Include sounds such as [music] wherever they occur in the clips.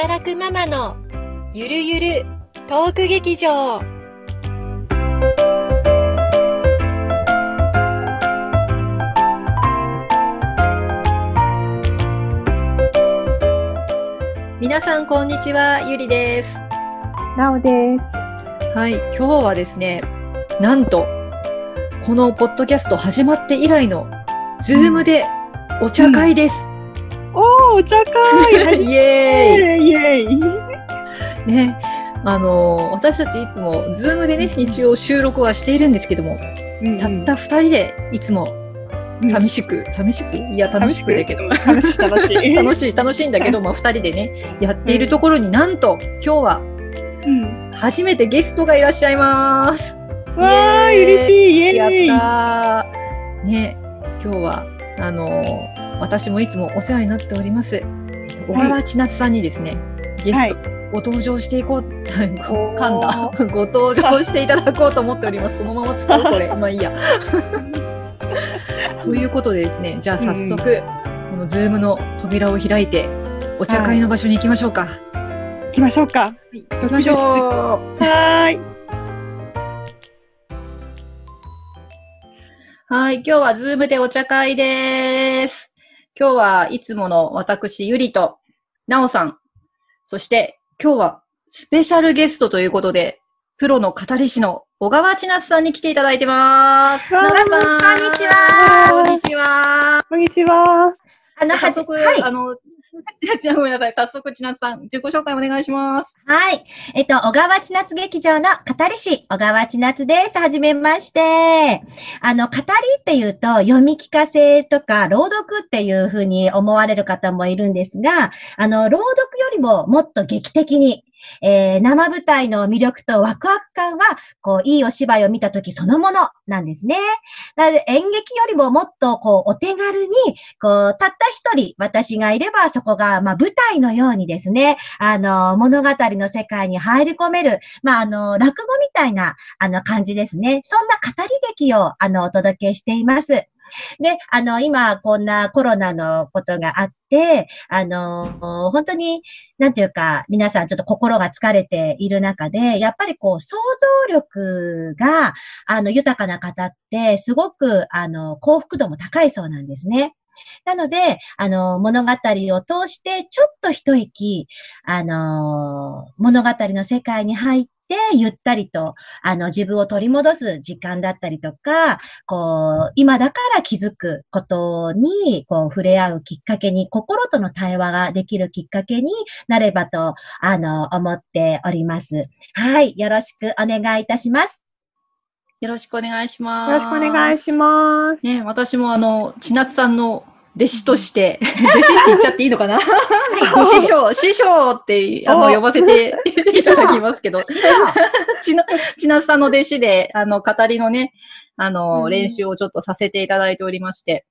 働くママのゆるゆるトーク劇場皆さんこんにちは、ゆりです。なおです。はい、今日はですね、なんと、このポッドキャスト始まって以来の、ズームでお茶会です。おー、お茶会イエイェイ。イェイーイ。ね、あのー私たちいつも、ズームでね、一応収録はしているんですけども、たった二人でいつも寂しく、寂しく？いや、楽しくだけど。楽しい楽しい。[laughs] 楽しい、楽しいんだけど、まあ、二人でね、やっているところになんと、今日はうん。初めてゲストがいらっしゃいます。わー、嬉しい、イェイ。やったー。ね、今日は、あのー私もいつもお世話になっております、えっと小川千夏さんにですね、ゲスト、ご登場していこう、[laughs] 噛んだ。[laughs] ご登場していただこうと思っております。そのまま使うこれ。[laughs] まあいいや。ということでですね、じゃあ早速、このズームの扉を開いて、お茶会の場所に行きましょうか。行きましょうか。行きましょう。はーい。はい、今日はズームでお茶会です。今日はいつもの私、ゆりと、なおさん、そして今日はスペシャルゲストということで、プロの語り師の小川千夏さんに来ていただいてます。なおさん、こんにちはこんにちは。こんにちは。あの、早速、はい。あの、[laughs] じゃあごめんなさい。早速、千夏さん、自己紹介お願いします。はい。えっと、小川千夏劇場の語り師、小川千夏です。はじめまして。あの、語りっていうと、読み聞かせとか、朗読っていうふうに思われる方もいるんですが、あの、朗読よりももっと劇的に、えー生舞台の魅力とワクワク感は、こう、いいお芝居を見たときそのものなんですね。なので、演劇よりももっと、こう、お手軽に、こう、たった一人、私がいれば、そこが、まあ、舞台のようにですね、あの、物語の世界に入り込める、まあ、あの、落語みたいな、あの、感じですね。そんな語り劇を、あの、お届けしています。で、あの、今、こんなコロナのことがあって、あの、本当に、なんていうか、皆さんちょっと心が疲れている中で、やっぱりこう、想像力が、あの、豊かな方って、すごく、あの、幸福度も高いそうなんですね。なので、あの、物語を通して、ちょっと一息、あの、物語の世界に入って、ゆったりと、あの、自分を取り戻す時間だったりとか、こう、今だから気づくことに、こう、触れ合うきっかけに、心との対話ができるきっかけになればと、あの、思っております。はい。よろしくお願いいたします。よろしくお願いします。よろしくお願いします。ね、私もあの、千夏さんの弟子として、[laughs] 弟子って言っちゃっていいのかな？[laughs] 師匠、師匠って、あの、お。呼ばせて [laughs] いただきますけど、ちな、千夏さんの弟子で、あの、語りのね、あの、うん。練習をちょっとさせていただいておりまして、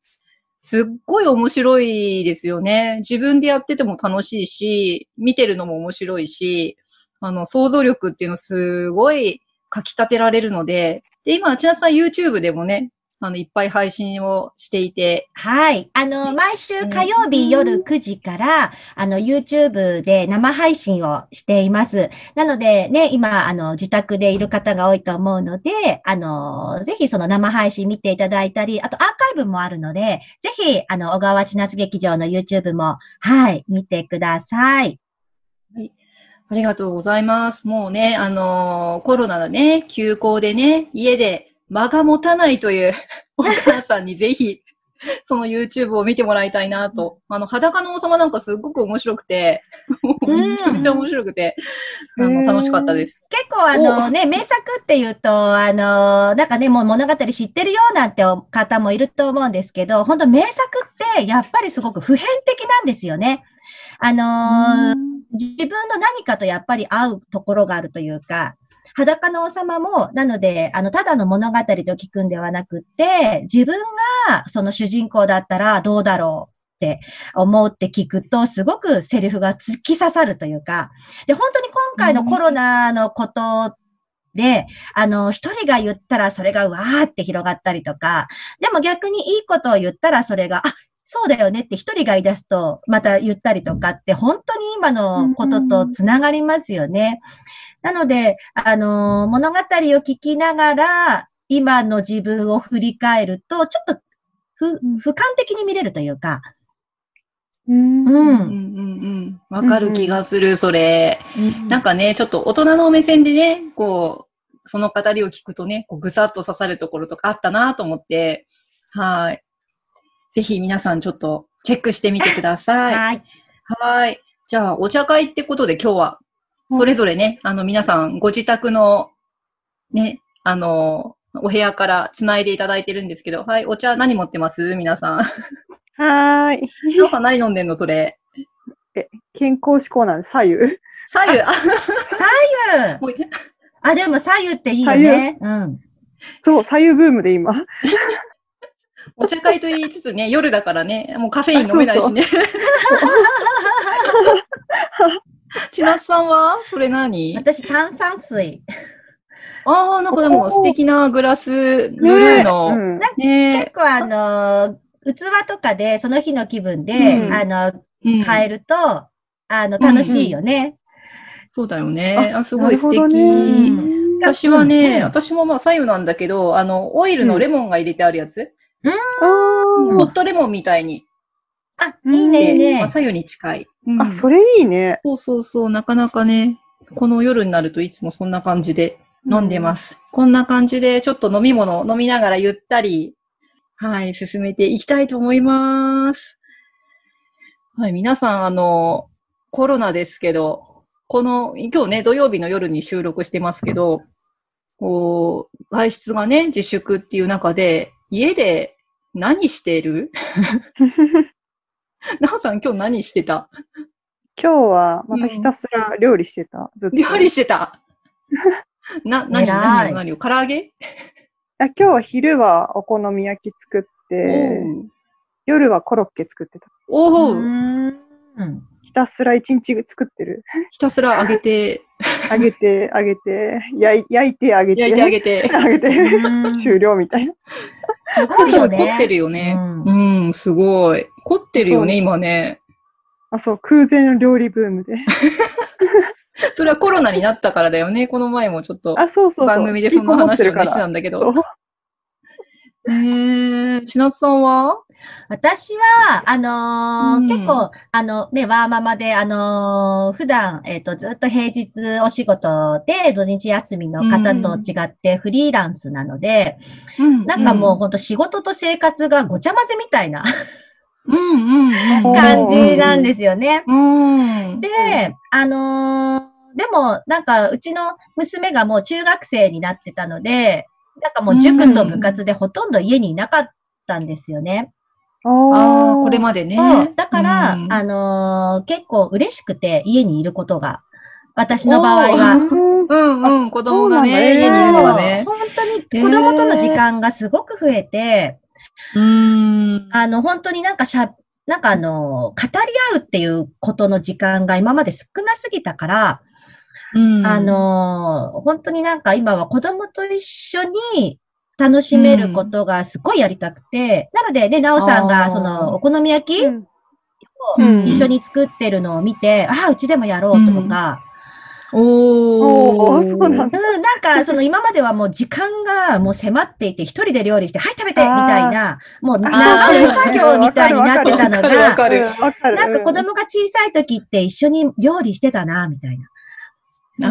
すっごい面白いですよね。自分でやってても楽しいし、見てるのも面白いし、あの、想像力っていうのすごい書き立てられるので、で、今、千夏さん YouTube でもね、あの、いっぱい配信をしていて、はい。あの、毎週火曜日夜9時から、あの、YouTube で生配信をしています。なので、ね、今、あの、自宅でいる方が多いと思うので、あの、ぜひその生配信見ていただいたり、あとアーカイブもあるので、ぜひ、あの、小川千夏劇場の YouTube も、はい、見てください。ありがとうございます。もうね、あのーコロナのね、休校でね、家で間が持たないという [laughs] お母さんにぜひ、その YouTube を見てもらいたいなと。あの、裸の王様なんかすっごく面白くて、めちゃめちゃ面白くて、あの、うん楽しかったです。結構あのね、名作っていうと、あの、なんかね、もう物語知ってるよなんて方もいると思うんですけど、本当名作ってやっぱりすごく普遍的なんですよね。あのー自分の何かとやっぱり合うところがあるというか、裸の王様も、なので、あの、ただの物語と聞くんではなくって、自分がその主人公だったらどうだろうって思うって聞くと、すごくセリフが突き刺さるというか、で、本当に今回のコロナのことで、あの、一人が言ったらそれがわーって広がったりとか、でも逆にいいことを言ったらそれが、あ、そうだよねって一人が言い出すと、また言ったりとかって、本当に今のこととつながりますよね。なので、あのー物語を聞きながら、今の自分を振り返ると、ちょっとふ、俯瞰的に見れるというか、うんう。うんうんんうん。わかる気がする、それ。なんか、かね、ちょっと大人の目線でね、こう、その語りを聞くとね、こうぐさっと刺さるところとかあったなと思って、はい。ぜひ皆さんちょっとチェックしてみてください。はい。はい。じゃあ、お茶会ってことで今日は、それぞれね、あの皆さんご自宅の、ね、あの、お部屋から繋いでいただいてるんですけど、はい、お茶何持ってます？皆さん。はーい。なおさん何飲んでんのそれ？健康志向なんで、左右？左右、あ、左右あ、でも左右っていいよね。うん。そう、左右ブームで今。お茶会と言いつつね、夜だからね、もうカフェイン飲めないしね。千夏さんは？それ何？私、炭酸水。ああ、なんかでも素敵なグラス、ブルーの。うん。ね。結構あの、器とかで、その日の気分で、うん。あの、うん。変えると、あの、楽しいよね。そうだよね。あすごい素敵。ね。私はね、うん。私もまあ左右なんだけど、あの、オイルのレモンが入れてあるやつ、あホットレモンみたいに。あ、いいね、いいねまあ、。左右に近い。うんーあ、それいいね。そうそうそう、なかなかね、この夜になるといつもそんな感じで飲んでます。こんな感じで、ちょっと飲み物飲みながらゆったり、はい、進めていきたいと思います。はい、皆さん、あの、コロナですけど、この、今日ね、土曜日の夜に収録してますけど、こう、外出がね、自粛っていう中で、家で何してる？[laughs] なおさん今日何してた？今日は、またひたすら料理してた。ずっと。料理してた？[laughs] な、何、偉い何を、何を、唐揚げ？あ今日は昼はお好み焼き作って、夜はコロッケ作ってた。おお、うーん。ひたすら一日作ってる。ひたすら揚げて、揚げて、揚げて、焼い焼いて、揚げて、焼いて揚げて。[laughs] 揚げて、うん終了みたいな。すごいよね。凝ってるよね。ううん、すごい。凝ってるよね、今ね。あ、そう、空前の料理ブームで。[laughs] それはコロナになったからだよね。この前もちょっとあ、そうそうそう。番組でその話をね、してたんんだけど。えー、千夏さんは？私は、あのーうん結構、あの、ね、ワーママで、あのー普段、えっ、と、ずっと平日お仕事で、土日休みの方と違ってフリーランスなので、なんかもう、ほんと仕事と生活がごちゃ混ぜみたいなうん、うん、うん。[laughs] 感じなんですよね。うん。で、あのーでも、なんか、うちの娘がもう中学生になってたので、なんかもう塾と部活でほとんど家にいなかったんですよね。あああ、これまでね。だから、うんあのー結構嬉しくて家にいることが、私の場合は。[laughs] うん、うん、子供がね、家にいるのがね。本当に子供との時間がすごく増えて、うん。あの、本当になんかしゃ、なんかあの、語り合うっていうことの時間が今まで少なすぎたから、うんあ、の、本当になんか今は子供と一緒に楽しめることがすごいやりたくて、なのでね、なおさんがそのお好み焼きうん。をうん。一緒に作ってるのを見て、ああ、うちでもやろうとか、おー。おーそうなんだ。うん、なんか、その今まではもう時間がもう迫っていて、一人で料理して、はい、食べてみたいな、もう長い作業みたいになってたのが。なんか子供が小さい時って一緒に料理してたな、みたいな。で、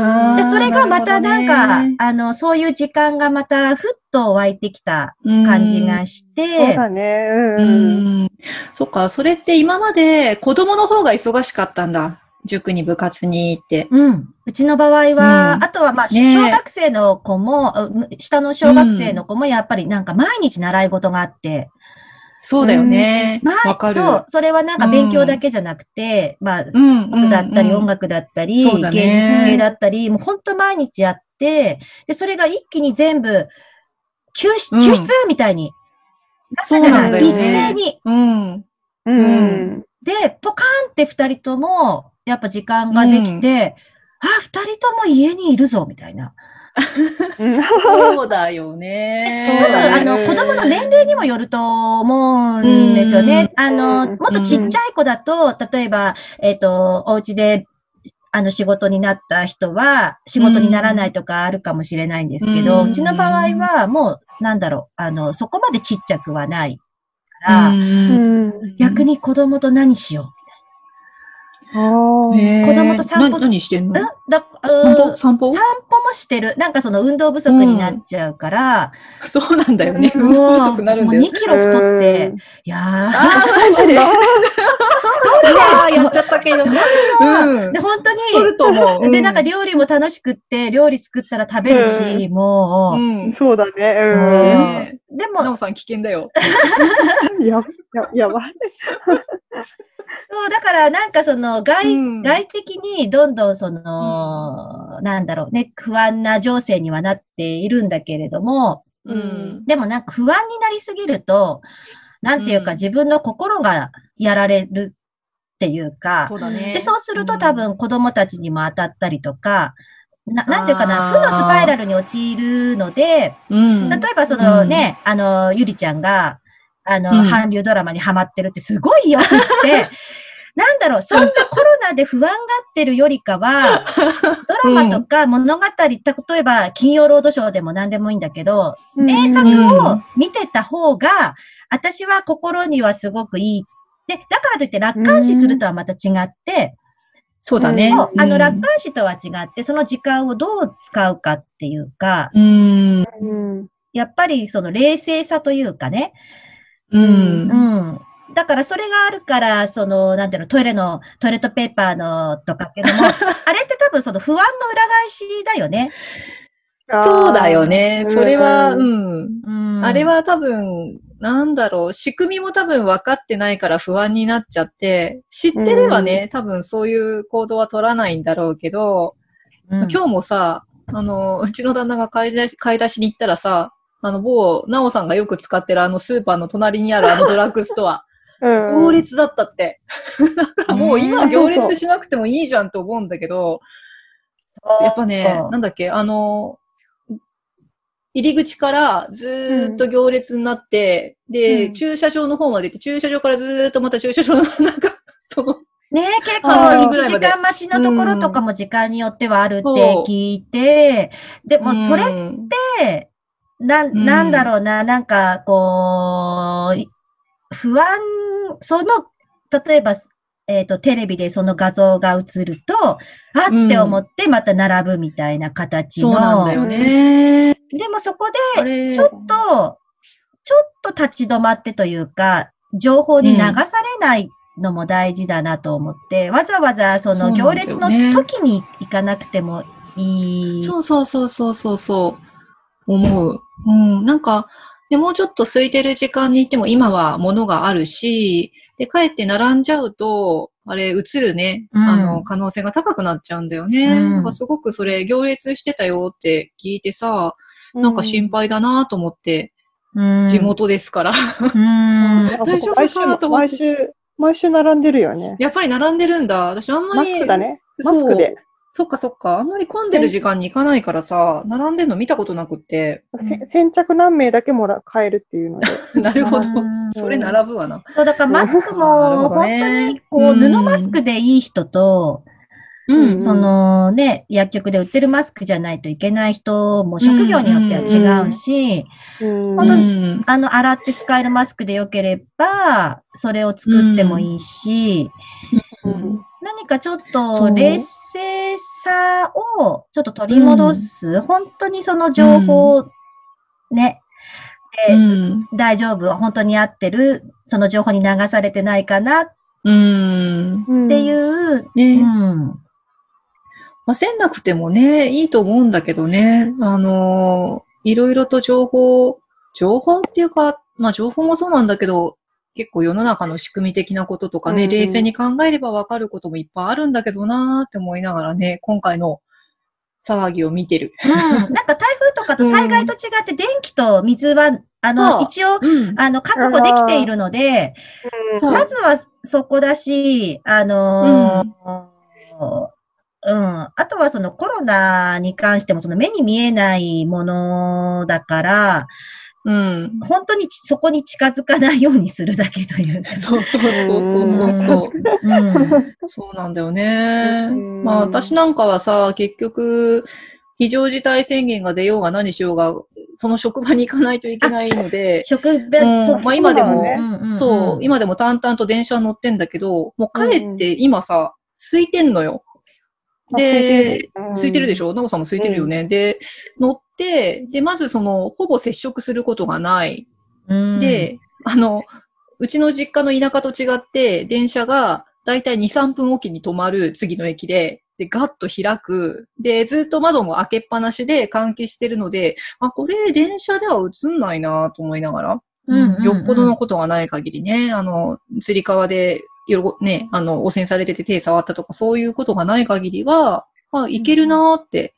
それがまたなんか、なるあの、そういう時間がまたふっと湧いてきた感じがしそうて、だね。うんううん。ん。そっか、それって今まで子供の方が忙しかったんだ。塾に部活に行って。うん。うちの場合は、うんあとはまあ、ねえ小学生の子も、う下の小学生の子もやっぱりなんか毎日習い事があって、そうだよね。まあ、わかる。そう、それはなんか勉強だけじゃなくて、まあ、スポうんーツだったり、うんうん音楽だったり、そうだね芸術系だったり、もう本当毎日やって、で、それが一気に全部、救出、うん救出みたいに。そうなんだよね一斉に。うん。ううんん。で、ポカーンって二人とも、やっぱ時間ができて、あ、二人とも家にいるぞ、みたいな。うん。[laughs] そうだよね。そうあの、子供の年齢にもよると思うんですよね。あの、うん。もっとちっちゃい子だと、例えば、えっ、と、お家で、あの、仕事になった人は、仕事にならないとかあるかもしれないんですけど、ううんちの場合は、もう、なんだろう、あの、そこまでちっちゃくはないから、逆に子供と何しよあーへー子供と散歩な何してんう。のん？だ散歩うん散歩？散歩？もしてる。なんかその運動不足になっちゃうから、そうなんだよね。う運動不足になるんだよもう2。キロ太って、いやー、あー、マジで？うわーやっちゃったけど。うんで、。本当に、取ると思う。で、なんか料理も楽しくって、料理作ったら食べるし、もう、うん。そうだね。うんねでも、なおさん危険だよ。うん。や、や、やばい。そう、だからなんかその外、うん。外的にどんどんその、なんだろうね、不安な情勢にはなっているんだけれども、うん。でもなんか不安になりすぎると、なんていうかうん。自分の心がやられるっていうか、そうだね。で、そうすると多分子供たちにも当たったりとか、ななんていうかな、負のスパイラルに陥るので、うん、例えばそのね、あの、ゆりちゃんが、あの、うん。韓流ドラマにハマってるってすごいよって、[laughs] なんだろう、そんなコロナで不安がってるよりかは、[laughs] ドラマとか物語、例えば金曜ロードショーでも何でもいいんだけど、名作を見てた方が、私は心にはすごくいい。で、だからといって楽観視するとはまた違って、そうだね。あのうん楽観視とは違って、その時間をどう使うかっていうか、うん。うん。やっぱりその冷静さというかね、うん。うん。だからそれがあるから、その、なんていうの、トイレの、トイレットペーパーのとかっていうのも、[laughs] あれって多分その不安の裏返しだよね。そうだよね。うんそれは、うん。うん。あれ、は多分、なんだろう、仕組みも多分分かってないから不安になっちゃって、知ってればね、多分そういう行動は取らないんだろうけど、うん、今日もさ、あの、うちの旦那が買い出し買い出しに行ったらさ、あの、某、なおさんがよく使ってるあのスーパーの隣にあるあのドラッグストア、うん、行列だったって。だからもう今ね行列しなくてもいいじゃんと思うんだけど、やっぱね、なんだっけ、あの、入り口からずーっと行列になって、で、うん。駐車場の方まで行って、駐車場からずーっとまた駐車場の、[laughs] なんか、その、ね結構あー1時間待ちのところとかも時間によってはあるって聞いて、でもそれっうんて、な、ん。なんだろうな、なんか、こう、不安、その、例えば、えっ、と、テレビでその画像が映ると、あって思ってまた並ぶみたいな形の。そうなんだよね。でもそこで、ちょっと、ちょっと立ち止まってというか、情報に流されないのも大事だなと思って、わざわざその行列の時に行かなくてもいい。そうそうそうそうそうそう。思う。うん。なんか、でもうちょっと空いてる時間に行っても今は物があるし、で、帰って並んじゃうと、あれ、映るね、うんあの、可能性が高くなっちゃうんだよね。うんなんかすごくそれ、行列してたよって聞いてさ、なんか心配だなと思って、うん地元ですから。[laughs] 大丈夫こ毎週かなと、思って毎週、毎週並んでるよね。やっぱり並んでるんだ。私あんまり。マスクだね。マスクで。そっかそっか。あんまり混んでる時間に行かないからさ、並んでるの見たことなくって。せ先着何名だけもら買えるっていうので。[laughs] なるほどう。んそれ並ぶわな。そう、だからマスクも、[laughs] 本当に、こう、うん布マスクでいい人と、うんそのね、薬局で売ってるマスクじゃないといけない人も職業によっては違うし、うん本当うんあの、洗って使えるマスクでよければ、それを作ってもいいし、うん何かちょっと冷静さをちょっと取り戻す、本当にその情報、ね、でうん。大丈夫、本当に合ってる、その情報に流されてないかな？っうん。うんていう、うね。ん、焦んなくてもね、いいと思うんだけどね。あのーいろいろと情報、情報っていうか、まあ情報もそうなんだけど、結構世の中の仕組み的なこととかね、うん冷静に考えればわかることもいっぱいあるんだけどなーって思いながらね、今回の騒ぎを見てる。うん。なんか台風とかと災害と違って電気と水は、あの、一応、うん。あの、確保できているので、まずはそこだし、あのーうん。あとはそのコロナに関してもその目に見えないものだから、うん。本当にちそこに近づかないようにするだけというか。[laughs] そうそうそうそうそうそう。うん。そうなんだよね。うんまあ私なんかはさ、結局、非常事態宣言が出ようが何しようが、その職場に行かないといけないので、職場、うんまあ今でもそう今でも淡々と電車乗ってんだけど、もう帰って今さ、空いてんのよ。で、空いてるでしょ？ょなおさんも空いてるよね。で、乗って、で、まずその、ほぼ接触することがない。うん、で、あの、うちの実家の田舎と違って、電車がだいたい2、3分おきに止まる次の駅で、で、ガッと開く。で、ずっと窓も開けっぱなしで換気してるので、あ、これ電車では映んないなと思いながら、うんうんうんよっぽどのことがない限りね、あの、釣り革で、よろね、あの、汚染されてて手触ったとか、そういうことがない限りは、あ、いけるなーって、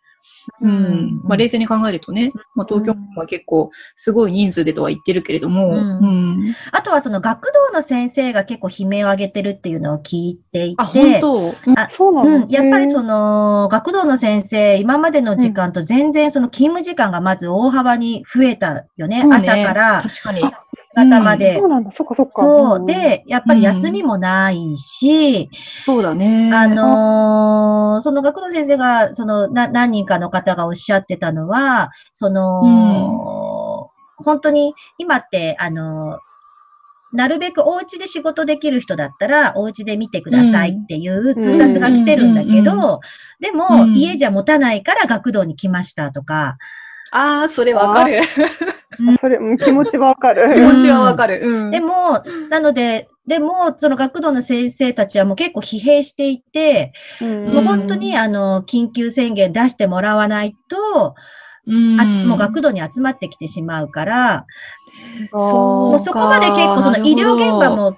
うん。まあ、冷静に考えるとね、まあ、東京は結構、すごい人数でとは言ってるけれども、うんうん。あとはその学童の先生が結構悲鳴を上げてるっていうのを聞いていて、あ、本当？あそうなのうん、やっぱりその、の、学童の先生、今までの時間と全然その勤務時間がまず大幅に増えたよね。朝から確かに。方まで。そうなんだ、そっかそっか。そう。ん、で、やっぱり休みもないし、そうだね。あのーその学童先生が、その、な、何人かの方がおっしゃってたのは、その、本当に、今って、あのーなるべくお家で仕事できる人だったら、お家で見てくださいっていう通達が来てるんだけど、でも、うん家じゃ持たないから学童に来ましたとか、ああ、それわかる。それ、うん気持ちはわかる。気持ちはわかる。うん。でも、なので、でも、その学童の先生たちはもう結構疲弊していて、うん。もう本当にあの、緊急宣言出してもらわないと、うん、あちもう学童に集まってきてしまうから、そうもうそこまで結構その医療現場も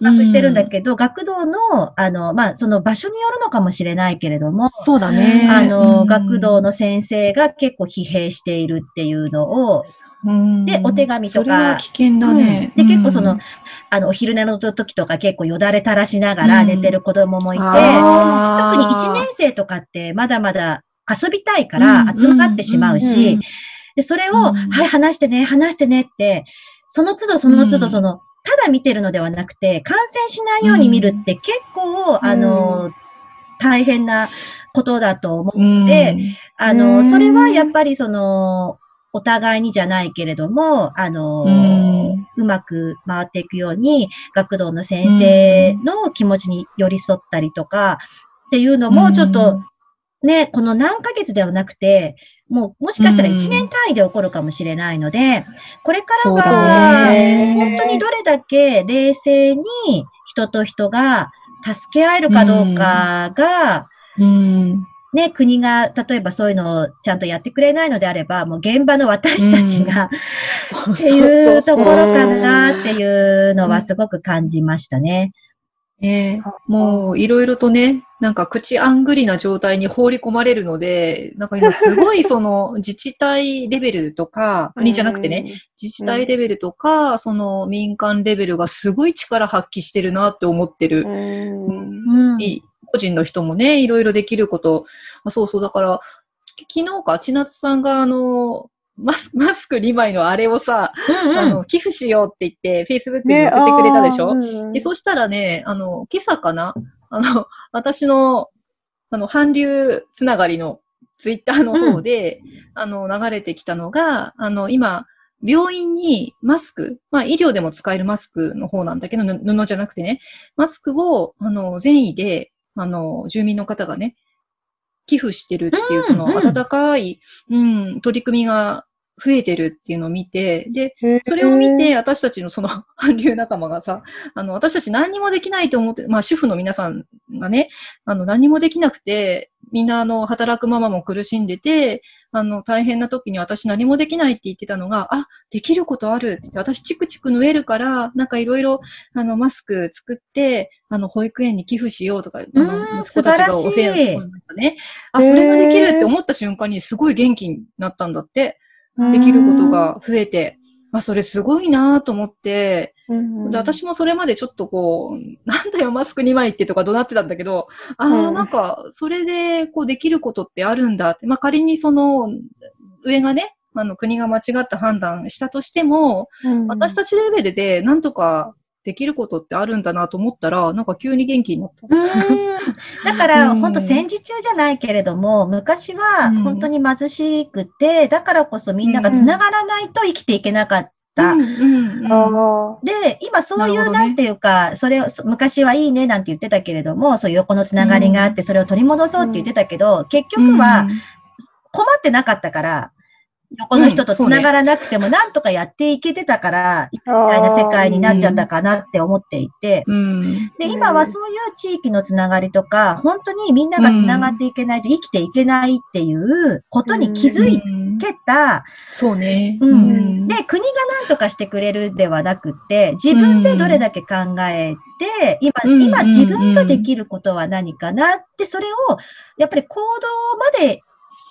逼迫してるんだけど、学童の、あの、まあ、その場所によるのかもしれないけれども、そうだね。あの、うん。学童の先生が結構疲弊しているっていうのを、うん。でお手紙とか。それは危険だね。うん。で、結構その、うんあの、お昼寝の時とか結構よだれ垂らしながらうん。寝てる子供もいて、あー。特に1年生とかってまだまだ遊びたいから集まってしまうし、で、それを、うん。はい、話してね、話してねって、その都度その都うん度その、ただ見てるのではなくて、感染しないように見るって結構、あの、大変なことだと思ううん。ので、あうの、ん。それはやっぱりその、お互いにじゃないけれども、あの、うん。うまく回っていくように、学童の先生の気持ちに寄り添ったりとか、っていうのも、ちょっと、ね、この何ヶ月ではなくて、もう、もしかしたらうん。1年単位で起こるかもしれないので、これからは、ね。本当にどれだけ冷静に人と人が助け合えるかどうかが、うん。ね、国が、例えばそういうのをちゃんとやってくれないのであれば、もう現場の私たちが、[laughs] そうっていうところかなっていうのはすごく感じましたね。ねもういろいろとね、なんか口あんぐりな状態に放り込まれるので、なんか今すごいその [laughs] 自治体レベルとか、国じゃなくてね、自治体レベルとか、その民間レベルがすごい力発揮してるなって思ってる。うん。い個人の人もね、いろいろできること。あそうそう、だから、き昨日か、千夏さんがあの、マスマスク2枚のあれをさ、うんうん。あの、寄付しようって言って、Facebook に載せてくれたでしょ、あー。うんで、そしたらね、あの、今朝かな？あの、私の、あの、韓流つながりのツイッターの方で、あの、流れてきたのが、あの、今、病院にマスク、まあ医療でも使えるマスクの方なんだけど、ぬ布じゃなくてね、マスクを、あの、善意で、あの、住民の方がね、寄付してるっていう、その、うん。温かい、うん、取り組みが増えてるっていうのを見て、で、それを見て、私たちのその韓 [laughs] 流仲間がさ、あの、私たち何にもできないと思って、まあ主婦の皆さんがね、あの、何もできなくて、みんなあの、働くママも苦しんでて、あの、大変な時に私何もできないって言ってたのが、あ、できることあるって、私チクチク縫えるから、なんかいろいろ、あの、マスク作って、あの、保育園に寄付しようとか、あのうん息子たちがお世話素晴らしいなんかね、あ、それができるって思った瞬間にすごい元気になったんだって。できることが増えて。あ、それすごいなと思って、うんで私もそれまでちょっとこう、なんだよ、マスク2枚ってとか怒鳴ってたんだけど、ああ、うんなんか、それで、こう、できることってあるんだって。まあ、仮にその、上がね、あの、国が間違った判断したとしても、うん私たちレベルでなんとかできることってあるんだなと思ったら、なんか急に元気になった。[laughs] だから、うん。本当戦時中じゃないけれども、昔はうん。本当に貧しくて、だからこそみんなが繋がらないと生きていけなかった。うんうんうん。あで、今そういう、なんていうか、それを、そ昔はいいねなんて言ってたけれども、そういう横のつながりがあって、それを取り戻そうって言ってたけど、結局は困ってなかったから、横の人とつながらなくてもなんとかやっていけてたから、みあ。たいな世界になっちゃったかなって思っていて、うん。で、今はそういう地域のつながりとか、本当にみんながつながっていけないと生きていけないっていうことに気づいうんてた。そうね。うんで、国が何とかしてくれるではなくって、自分でどれだけ考えて、今、うん今自分ができることは何かなって、それを、やっぱり行動まで、行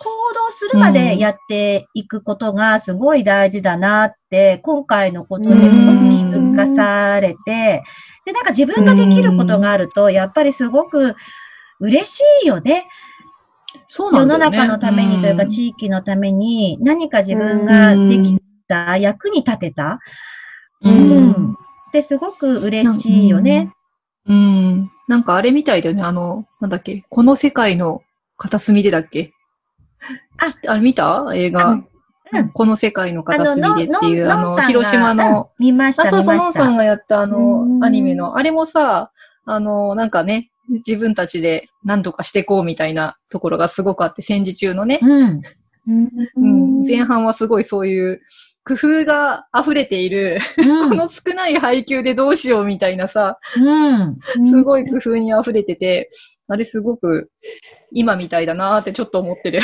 動するまでやっていくことがすごい大事だなって、今回のことですごく気づかされて、で、なんか自分ができることがあると、やっぱりすごく嬉しいよね。そうな世のんだよね。中のためにというか、ん地域のために何か自分ができた、役に立てた。ううんん。ってすごく嬉しいよね。うん。なんかあれみたいだよね。あの、なんだっけ？この世界の片隅でだっけ？[laughs] ああれ見た？映画。うんうんこの世界の片隅でっていう、あの、広島の、うん見ました、あ、そうそう、見ました。のんさんがやったあのう、んアニメの、あれもさ、あの、なんかね、自分たちで何とかしてこうみたいなところがすごくあって、戦時中のね。うん。うん、前半はすごいそういう工夫が溢れている、うん [laughs] この少ない配給でどうしようみたいなさ、うん。すごい工夫に溢れてて、あれすごく今みたいだなーってちょっと思ってる。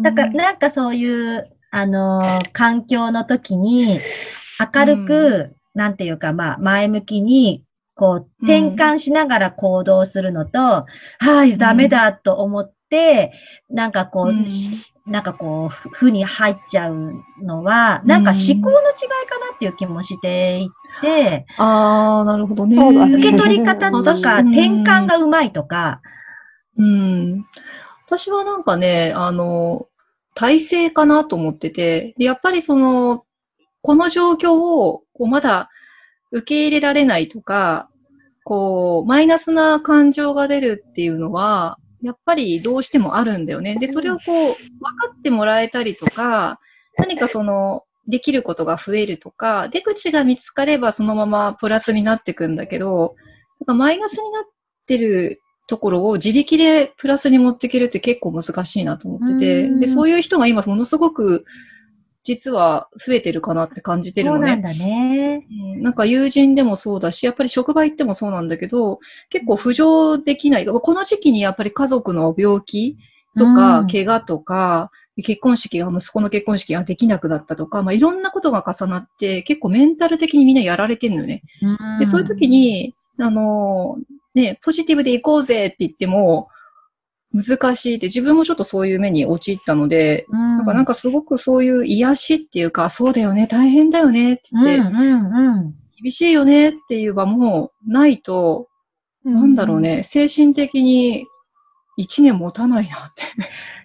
だから、なんかそういう、あのー環境の時に、明るく、なんていうか、まあ、前向きに、こう、転換しながら行動するのと、はい、ダメだと思って、なんかこう、うん。しなんかこう、ふ負に入っちゃうのは、なんか思考の違いかなっていう気もしていて、あー、なるほどね。受け取り方とか、うん。転換がうまいとか、うん。私はなんかね、あの、体制かなと思ってて、でやっぱりその、この状況を、こう、まだ受け入れられないとか、こう、マイナスな感情が出るっていうのは、やっぱりどうしてもあるんだよね。で、それをこう、分かってもらえたりとか、何かその、できることが増えるとか、出口が見つかればそのままプラスになっていくんだけど、なんかマイナスになってるところを自力でプラスに持っていけるって結構難しいなと思ってて、うん。で、そういう人が今ものすごく実は増えてるかなって感じてるのね。そうなんだね。うんなんか友人でもそうだし、やっぱり職場行ってもそうなんだけど、結構浮上できない。この時期にやっぱり家族の病気とか、うん怪我とか、結婚式が、息子の結婚式ができなくなったとか、まあ、いろんなことが重なって、結構メンタル的にみんなやられてるのよね。で、そういう時に、あの、ね、ポジティブで行こうぜって言っても、難しいって、自分もちょっとそういう目に陥ったので、うん、なんかなんかすごくそういう癒しっていうか、そうだよね、大変だよねって言って、うんうんうん。厳しいよねっていう場もないと、なんだろうね、精神的に一年持たないなって。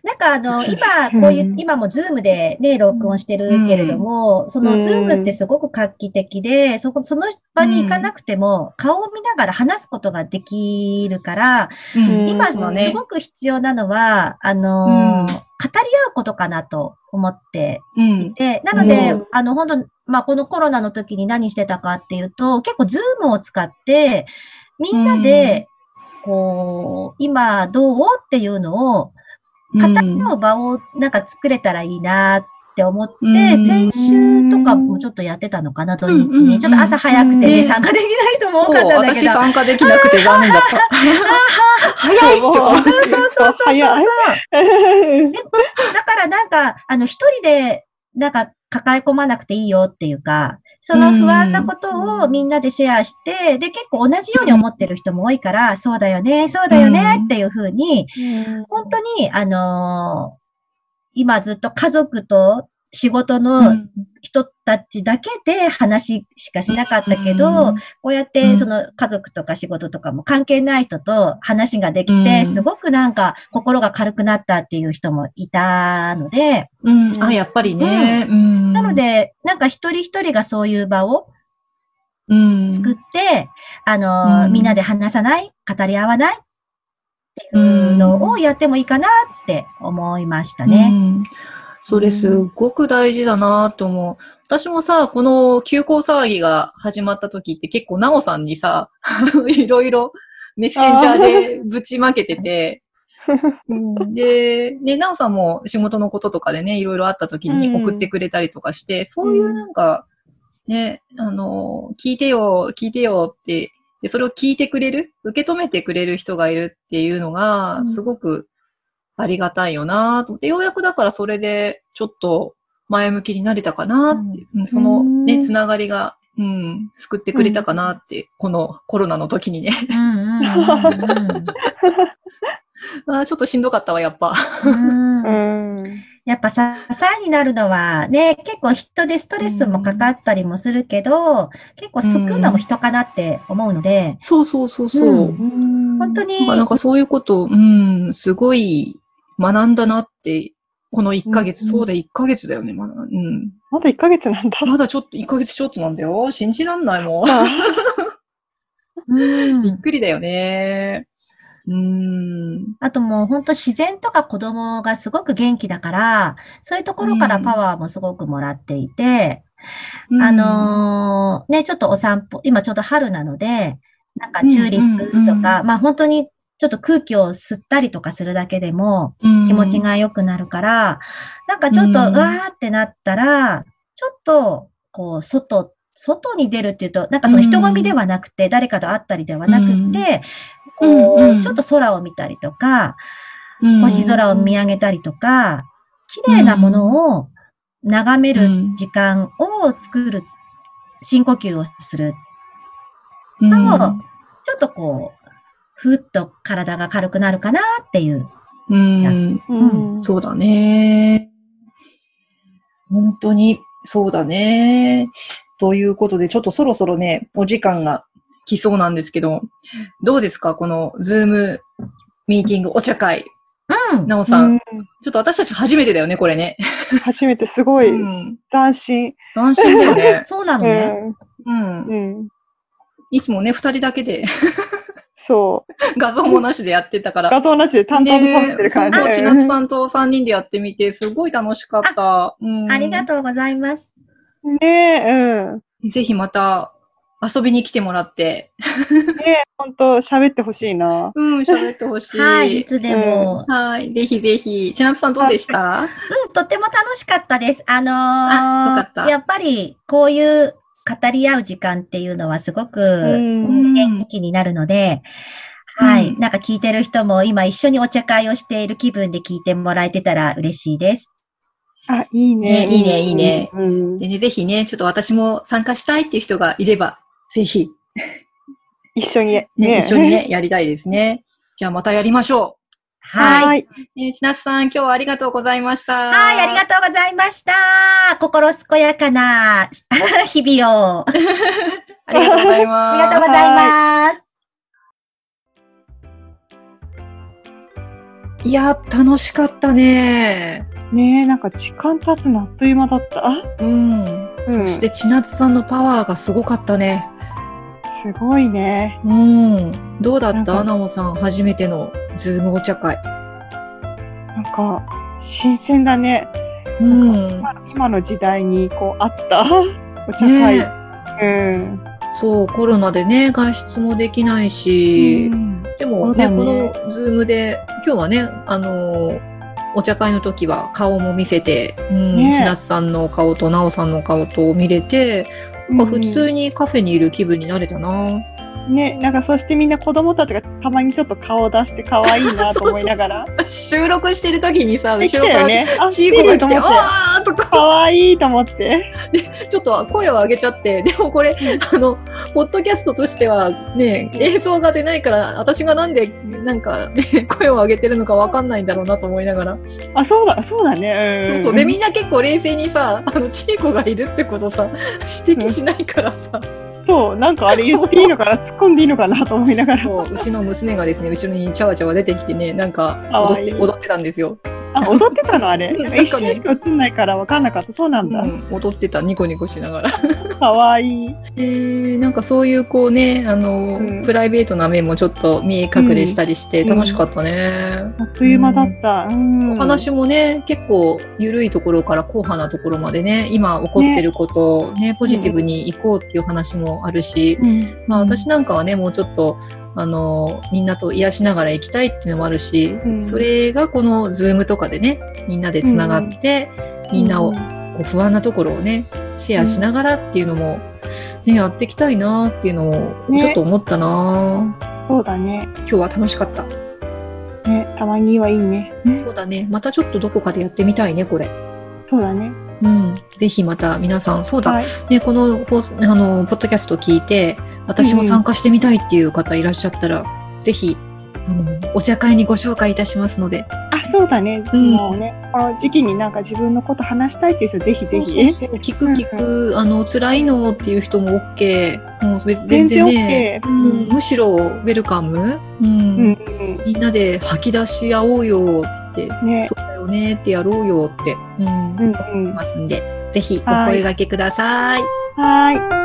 なんかあの、今、こういう、うん今もズームでね、録音してるけれども、そのズームってすごく画期的で、そこ、その場に行かなくても、顔を見ながら話すことができるから、うん。今、すごく必要なのは、あの語り合うことかなと思ってうん。で、なので、うん。あの、本当まあ、このコロナの時に何してたかっていうと、結構ズームを使って、みんなで、こう、今どうっていうのを、語り合う場をなんか作れたらいいなって思って、うん先週とかもちょっとやってたのかな、土日に。ちょっと朝早くてね、ね参加できない人も多かったんだけど。私参加できなくて残念だった。[laughs] 早いってそうか。そうそう早い。だからなんか、あの、一人で、なんか、抱え込まなくていいよっていうか、その不安なことをみんなでシェアして、で、結構同じように思ってる人も多いから、そうだよね、そうだよねっていうふうに、本当に、あのー今ずっと家族と仕事うのん。人たちだけで話しかしなかったけど、うんこうやっうてん。その家族とか仕事とかも関係ない人と話ができて、うん。すごくなんか心が軽くなったっていう人もいたので、うん。あ、やっぱりね。うん。なの、で、なんか一人一人がそういう場をうん。作って、あの、うん。みんなで話さない、語り合わない？っていうのをやってもいいかなって思いましたね。うんそれすっごく大事だなと思う。私もさ、この休校騒ぎが始まった時って結構なおさんにさ、[laughs] いろいろメッセンジャーでぶちまけてて、うん。で、で、なおさんも仕事のこととかでね、いろいろあった時に送ってくれたりとかして、そういうなんか、ね、あの、聞いてよ、聞いてよって、で、それを聞いてくれる、受け止めてくれる人がいるっていうのうが、ん。すごくありがたいよなと。思って、ようやくだからそれで、ちょっと前向きになれたかなって。いう、うんそのね、うん。つながりが、うん、救ってくれたかなって、このコロナの時にね。うんうんうん [laughs] あーちょっとしんどかったわ、やっぱ。うん。ううん。ん。やっぱ支えになるのはね、結構人でストレスもかかったりもするけど、結構救うのも人かなって思うので、そうそうそうそう。うん。本当に、まあなんかそういうこと、うん、すごい学んだなって、この1ヶ月、うんそうだ、1ヶ月だよね、まだ。うん。まだ1ヶ月なんだ。まだちょっと、1ヶ月ちょっとなんだよ。信じらんないもん。[laughs] うんびっくりだよね。うん。あともう本当自然とか子供がすごく元気だから、そういうところからパワーもすごくもらっていて、あのーね、ちょっとお散歩、今ちょうど春なので、なんかチューリップとうんうんうんか、まあ本当にちょっと空気を吸ったりとかするだけでもうん、気持ちが良くなるから、なんかちょっとうん。うわーってなったら、ちょっとこう外、外に出るっていうと、なんかその人混みではなくて、誰かと会ったりではなくて、こうんうう、ちょっと空を見たりとか、うん、星空を見上げたりとか、綺麗なものを眺める時間を作る、深呼吸をする。うん、と、ちょっとこう、ふっと体が軽くなるかなっていう。うん。うん。そうだね。本当に、そうだね。ということで、ちょっとそろそろね、お時間が来そうなんですけど、どうですか？このズームミーティングお茶会。うん。なおさん,、うんちょっと私たち初めてだよね、これね。初めてすごいうん。斬新。斬新だよね。[laughs] そうなのうね。[laughs] ん。うん。うん。いつもね、二人だけでそう。画像もなしでやってたから。画像なしで淡々と喋ってる感じ。ねそうそう、千うん夏さんと三人でやってみて、すごい楽しかった。うん、ありがとうございます。ねえ、うん。ぜひまた遊びに来てもらって、ねえ、ほんと喋ってほしいな。うん、喋ってほしい。はい、いつでも。はい、ぜひぜひ。千夏さんどうでした？うん、とっても楽しかったです。あのーあよかったやっぱりこういう語り合う時間っていうのはすごくん元気になるので、はい、うんなんか聞いてる人も今一緒にお茶会をしている気分で聞いてもらえてたら嬉しいです。あ、いいね。ねいいねいいねうん。でね、ぜひね、ちょっと私も参加したいっていう人がいれば、ぜひ、一緒にね、一緒に。ね、やりたいですね。じゃあまたやりましょはい。はい。う。ね、千夏さん、今日はありがとうございました。はい、ありがとうございました。心健やかな [laughs] 日々を。[laughs] ありがとうございます。[laughs] ありがとうございます。いや、楽しかったね。ねえ、なんか時間経つのあっという間だった。あ、うん。うんそして、知夏さんのパワーがすごかったね。すごいね。うん。どうだった？なんかなおさん、初めてのズームお茶会。なんか、新鮮だね。うん。今今の時代にこうあった [laughs] お茶会。ねうん。そう、コロナでね、外出もできないし、うんでもね、ねこのズームで、今日はね、あのーお茶会の時は顔も見せて、うん、ね千夏さんの顔と奈緒さんの顔と見れて、なんか普通にカフェにいる気分になれたな。ね、なんかそしてみんな子供たちがたまにちょっと顔を出して可愛いなと思いながら。[laughs] 収録してる時にさ、後ろからね。あ、チーコが来て、と思って。あーとか、可愛いと思って。ちょっと声を上げちゃって、でもこれ、あの、ポッドキャストとしてはね、映像が出ないから、私がなんで、なんか、ね、声を上げてるのかわかんないんだろうなと思いながら。あ、そうだ、そうだね。うん。そうそう。で、みんな結構冷静にさ、あの、チーコがいるってことさ、指摘しないからさ、そう、なんかあれ言っていいのかな、突っ込んでいいのかなと思いながら。そううちの娘がですね、後ろにチャワチャワ出てきてね、なんか踊って、踊ってたんですよ。あ、踊ってたの？あれ？一瞬しか映んないから分かんなかった？そうなんだ。うん、踊ってた、ニコニコしながら。[laughs] 可愛い。えー、なんかそういうこうね、あの、うんプライベートな面もちょっと見え隠れしたりしてうん楽しかったね。あっという間だった。うん。お話もね、結構緩いところから硬派なところまでね、今起こってることをね、ポジティブにいこうっていう話もあるし、うん、まあ私なんかはね、もうちょっと、あの、みんなと癒しながら行きたいっていうのもあるし、うんそれがこのズームとかでね、みんなでつながって、みんなをうこう不安なところをね、シェアしながらっていうのも、ね、やっていきたいなっていうのをねちょっと思ったな、そうだね。今日は楽しかった。ね、たまにはいいね。ねそうだね。またちょっとどこかでやってみたいね、これ。そうだね。うん。ぜひまた皆さん、そうだ、はい。ね、このあの、ポッドキャストを聞いて、私も参加してみたいっていう方いらっしゃったら、ぜひ、あの、お茶会にご紹介いたしますので。あ、そうだね。うんもうね、この時期になんか自分のこと話したいっていう人、ぜひぜひ。聞く聞く、あの、辛いのっていう人も OK。もう別に全然ね、OK うん、むしろウェルカム。うん。うんうん。みんなで吐き出し合おうよって、ねそうだよねってやろうよって、うん、うんうん。ますんで、ぜひお声掛けください。はーい。